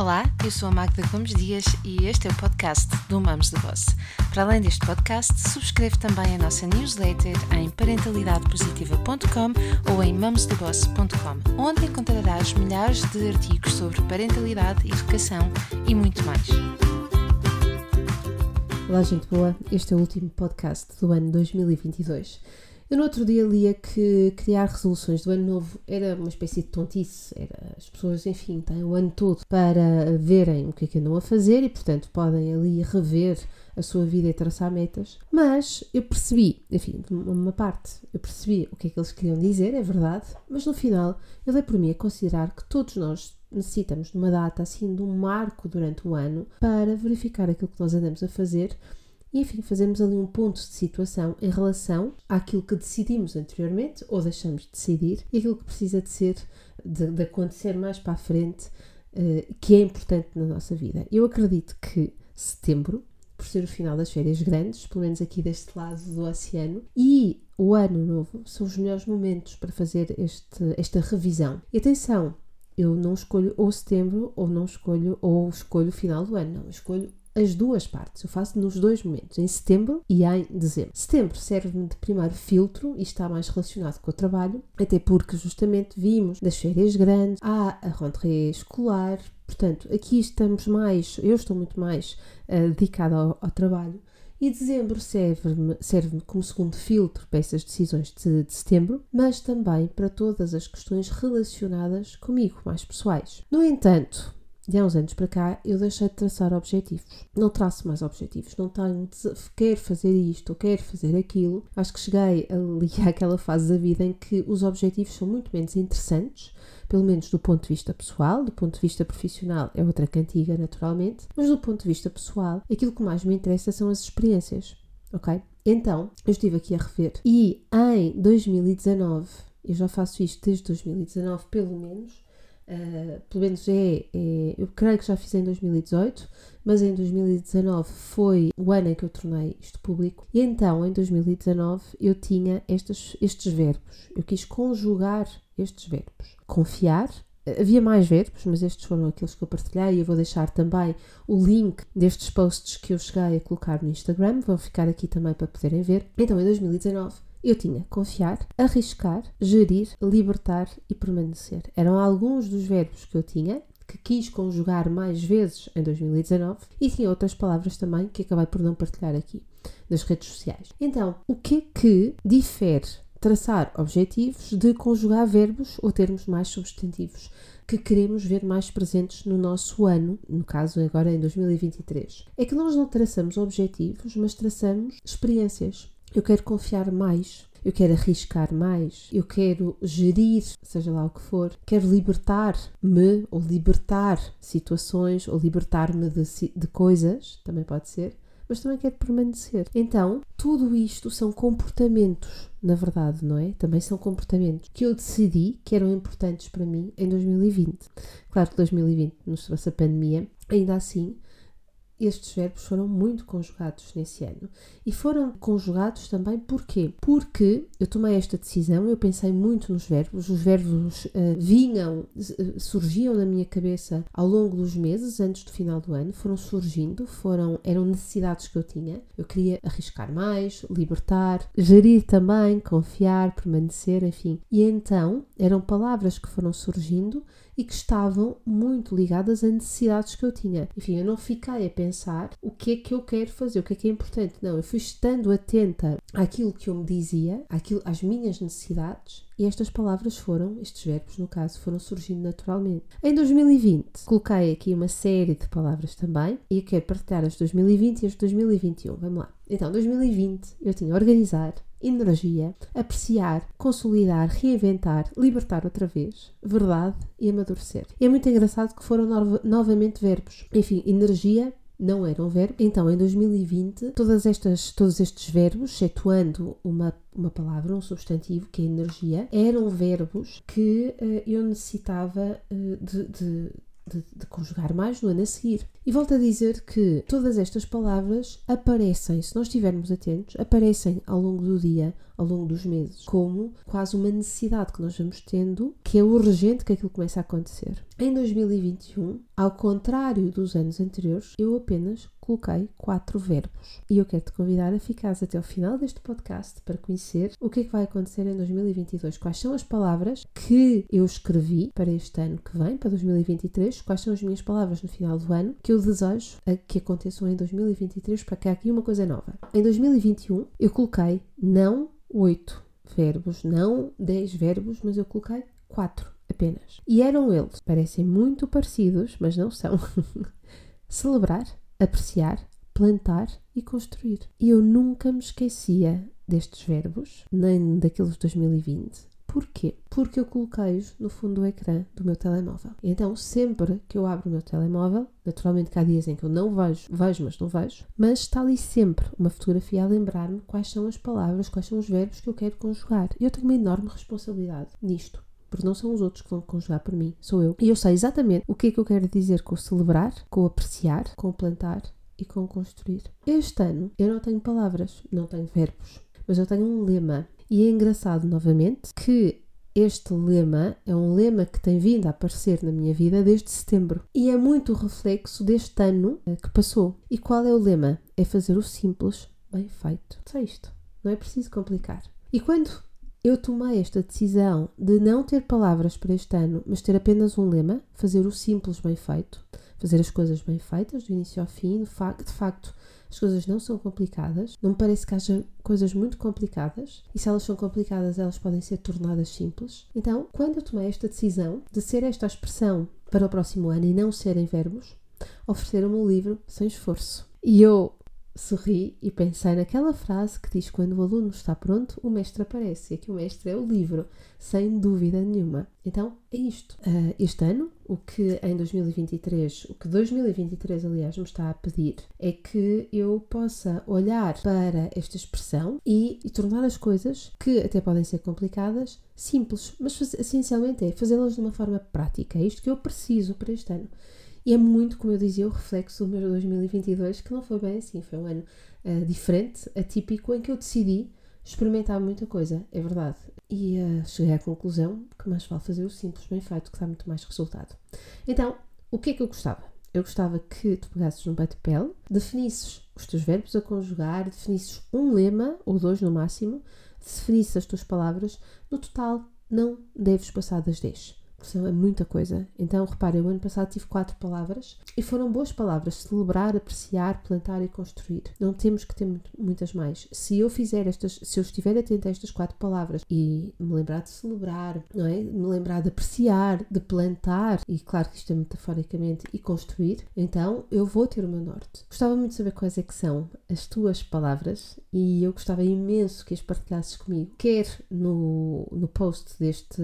Olá, eu sou a Magda Gomes Dias e este é o podcast do Mamos de Boss. Para além deste podcast, subscreve também a nossa newsletter em parentalidadepositiva.com ou em mamosdeboss.com, onde encontrarás milhares de artigos sobre parentalidade, educação e muito mais. Olá, gente boa. Este é o último podcast do ano 2022. Eu no outro dia lia que criar resoluções do ano novo era uma espécie de tontice. Era, as pessoas, enfim, têm o ano todo para verem o que é que andam a fazer e, portanto, podem ali rever a sua vida e traçar metas. Mas eu percebi, enfim, de uma parte, eu percebi o que é que eles queriam dizer, é verdade, mas no final eu dei por mim a considerar que todos nós necessitamos de uma data, assim, de um marco durante o ano para verificar aquilo que nós andamos a fazer e, enfim, fazemos ali um ponto de situação em relação àquilo que decidimos anteriormente ou deixamos de decidir e aquilo que precisa de ser, de, de acontecer mais para a frente, uh, que é importante na nossa vida. Eu acredito que setembro, por ser o final das férias grandes, pelo menos aqui deste lado do oceano, e o ano novo são os melhores momentos para fazer este, esta revisão. E atenção, eu não escolho ou setembro ou não escolho ou escolho o final do ano, não, eu escolho as duas partes. Eu faço nos dois momentos, em setembro e em dezembro. Setembro serve-me de primeiro filtro e está mais relacionado com o trabalho, até porque justamente vimos das férias grandes, há a rentrée escolar, portanto, aqui estamos mais, eu estou muito mais uh, dedicada ao, ao trabalho. E dezembro serve-me serve como segundo filtro para essas decisões de, de, setembro, mas também para todas as questões relacionadas comigo, mais pessoais. No entanto, de há uns anos para cá, eu deixei de traçar objetivos. Não traço mais objetivos. Não tenho, quero fazer isto ou quero fazer aquilo. Acho que cheguei ali àquela fase da vida em que os objetivos são muito menos interessantes, pelo menos do ponto de vista pessoal. Do ponto de vista profissional é outra cantiga, naturalmente. Mas do ponto de vista pessoal, aquilo que mais me interessa são as experiências. Ok? Então, eu estive aqui a rever. E em 2019, eu já faço isto desde 2019, pelo menos Uh, pelo menos é, é, eu creio que já fiz em 2018, mas em 2019 foi o ano em que eu tornei isto público. E então, em 2019, eu tinha estes, estes verbos. Eu quis conjugar estes verbos. Confiar. Havia mais verbos, mas estes foram aqueles que eu partilhei. E eu vou deixar também o link destes posts que eu cheguei a colocar no Instagram. Vão ficar aqui também para poderem ver. Então, em 2019, eu tinha confiar, arriscar, gerir, libertar e permanecer. Eram alguns dos verbos que eu tinha, que quis conjugar mais vezes em 2019 e tinha outras palavras também que acabei por não partilhar aqui nas redes sociais. Então, o que é que difere traçar objetivos de conjugar verbos ou termos mais substantivos que queremos ver mais presentes no nosso ano, no caso agora em 2023. É que nós não traçamos objetivos, mas traçamos experiências. Eu quero confiar mais, eu quero arriscar mais, eu quero gerir, seja lá o que for, quero libertar-me ou libertar situações ou libertar-me de, de, coisas, também pode ser, mas também quero permanecer. Então, tudo isto são comportamentos, na verdade, não é? Também são comportamentos que eu decidi que eram importantes para mim em 2020. Claro que 2020 nos trouxe a pandemia, ainda assim estes verbos foram muito conjugados nesse ano. E foram conjugados também porquê? Porque eu tomei esta decisão, eu pensei muito nos verbos, os verbos uh, vinham, uh, surgiam na minha cabeça ao longo dos meses, antes do final do ano, foram surgindo, foram, eram necessidades que eu tinha. Eu queria arriscar mais, libertar, gerir também, confiar, permanecer, enfim. E então eram palavras que foram surgindo e que estavam muito ligadas a necessidades que eu tinha. Enfim, eu não fiquei a pensar o que é que eu quero fazer, o que é que é importante. Não, eu fui estando atenta àquilo que eu me dizia, àquilo, às minhas necessidades e estas palavras foram, estes verbos no caso, foram surgindo naturalmente. Em 2020, coloquei aqui uma série de palavras também e eu quero partilhar as 2020 e as 2021. Vamos lá. Então, 2020 eu tinha organizar, energia, apreciar, consolidar, reinventar, libertar outra vez, verdade e amadurecer. É muito engraçado que foram no novamente verbos. Enfim, energia não era um verbo. Então, em 2020, todas estas, todos estes verbos, excetuando uma, uma palavra, um substantivo, que é energia, eram verbos que uh, eu necessitava uh, de, de de, de, conjugar mais no ano a seguir. E volto a dizer que todas estas palavras aparecem, se nós estivermos atentos, aparecem ao longo do dia, ao longo dos meses, como quase uma necessidade que nós vamos tendo, que é urgente que aquilo comece a acontecer. Em 2021, ao contrário dos anos anteriores, eu apenas coloquei quatro verbos. E eu quero te convidar a ficares até o final deste podcast para conhecer o que é que vai acontecer em 2022. Quais são as palavras que eu escrevi para este ano que vem, para 2023? Quais são as minhas palavras no final do ano que eu desejo que aconteçam em 2023 para que há aqui uma coisa nova. Em 2021, eu coloquei não oito verbos, não dez verbos, mas eu coloquei quatro apenas. E eram eles, parecem muito parecidos, mas não são. Celebrar, apreciar, plantar e construir. E eu nunca me esquecia destes verbos, nem daqueles de 2020. Porquê? Porque eu coloquei-os no fundo do ecrã do meu telemóvel. Então, sempre que eu abro o meu telemóvel, naturalmente há dias em que eu não vejo, vejo, mas não vejo, mas está ali sempre uma fotografia a lembrar-me quais são as palavras, quais são os verbos que eu quero conjugar. E eu tenho uma enorme responsabilidade nisto porque não são os outros que vão conjugar por mim, sou eu. E eu sei exatamente o que é que eu quero dizer com celebrar, com apreciar, com plantar e com construir. Este ano eu não tenho palavras, não tenho verbos, mas eu tenho um lema. E é engraçado novamente que este lema é um lema que tem vindo a aparecer na minha vida desde setembro e é muito reflexo deste ano eh, que passou. E qual é o lema? É fazer o simples bem feito. Só isto. Não é preciso complicar. E quando eu tomei esta decisão de não ter palavras para este ano, mas ter apenas um lema, fazer o simples bem feito, fazer as coisas bem feitas, do início ao fim, de facto, as coisas não são complicadas, não me parece que haja coisas muito complicadas, e se elas são complicadas, elas podem ser tornadas simples. Então, quando eu tomei esta decisão de ser esta expressão para o próximo ano e não serem verbos, ofereceram-me um livro sem esforço. E eu sorri e pensei naquela frase que diz: Quando o aluno está pronto, o mestre aparece. E aqui o mestre é o livro, sem dúvida nenhuma. Então é isto. Uh, este ano, o que em 2023, o que 2023, aliás, me está a pedir é que eu possa olhar para esta expressão e, e tornar as coisas, que até podem ser complicadas, simples, mas essencialmente é fazê-las de uma forma prática. É isto que eu preciso para este ano. E é muito, como eu dizia, o reflexo do meu 2022, que não foi bem assim, foi um ano uh, diferente, atípico, em que eu decidi experimentar muita coisa, é verdade. E uh, cheguei à conclusão que mais vale fazer o simples bem feito, que dá muito mais resultado. Então, o que é que eu gostava? Eu gostava que tu pegasses num bate-pele, definisses os teus verbos a conjugar, definisses um lema, ou dois no máximo, definisses as tuas palavras. No total, não deves passar das 10 é muita coisa. Então, repare, o ano passado tive quatro palavras e foram boas palavras: celebrar, apreciar, plantar e construir. Não temos que ter muitas mais. Se eu fizer estas, se eu estiver atento a estas quatro palavras e me lembrar de celebrar, não é? Me lembrar de apreciar, de plantar, e claro que isto é metaforicamente, e construir, então eu vou ter o meu norte. Gostava muito de saber quais é que são as tuas palavras e eu gostava imenso que as partilhasses comigo, quer no, no post deste,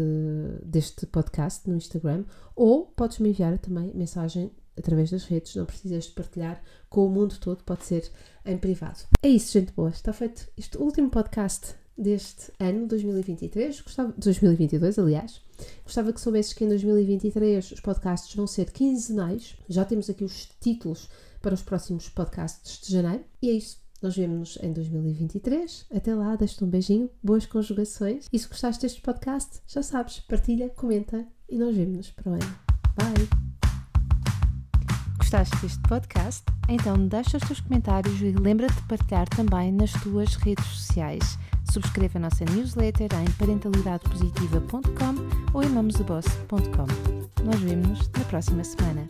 deste podcast podcast no Instagram ou podes me enviar também mensagem através das redes, não precisas de partilhar com o mundo todo, pode ser em privado. É isso, gente boa, está feito este último podcast deste ano 2023, gostava, 2022 aliás, gostava que soubesses que em 2023 os podcasts vão ser quinzenais, já temos aqui os títulos para os próximos podcasts de janeiro, e é isso. Nós vemos-nos em 2023. Até lá, deixo-te um beijinho, boas conjugações. E se gostaste deste podcast, já sabes, partilha, comenta e nós vemos-nos para o ano. Bye! Gostaste deste podcast? Então deixa os teus comentários e lembra-te de partilhar também nas tuas redes sociais. Subscreva a nossa newsletter em parentalidadepositiva.com ou em mamosdeboss.com. Nós vemos-nos na próxima semana.